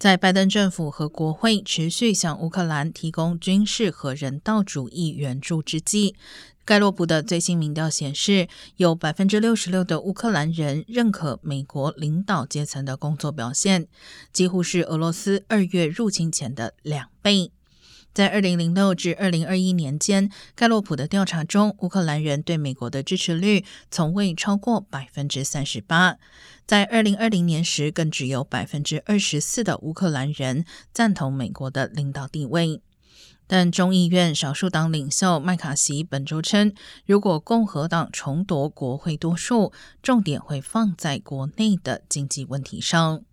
在拜登政府和国会持续向乌克兰提供军事和人道主义援助之际，盖洛普的最新民调显示，有百分之六十六的乌克兰人认可美国领导阶层的工作表现，几乎是俄罗斯二月入侵前的两倍。在二零零六至二零二一年间，盖洛普的调查中，乌克兰人对美国的支持率从未超过百分之三十八。在二零二零年时，更只有百分之二十四的乌克兰人赞同美国的领导地位。但众议院少数党领袖麦卡锡本周称，如果共和党重夺国会多数，重点会放在国内的经济问题上。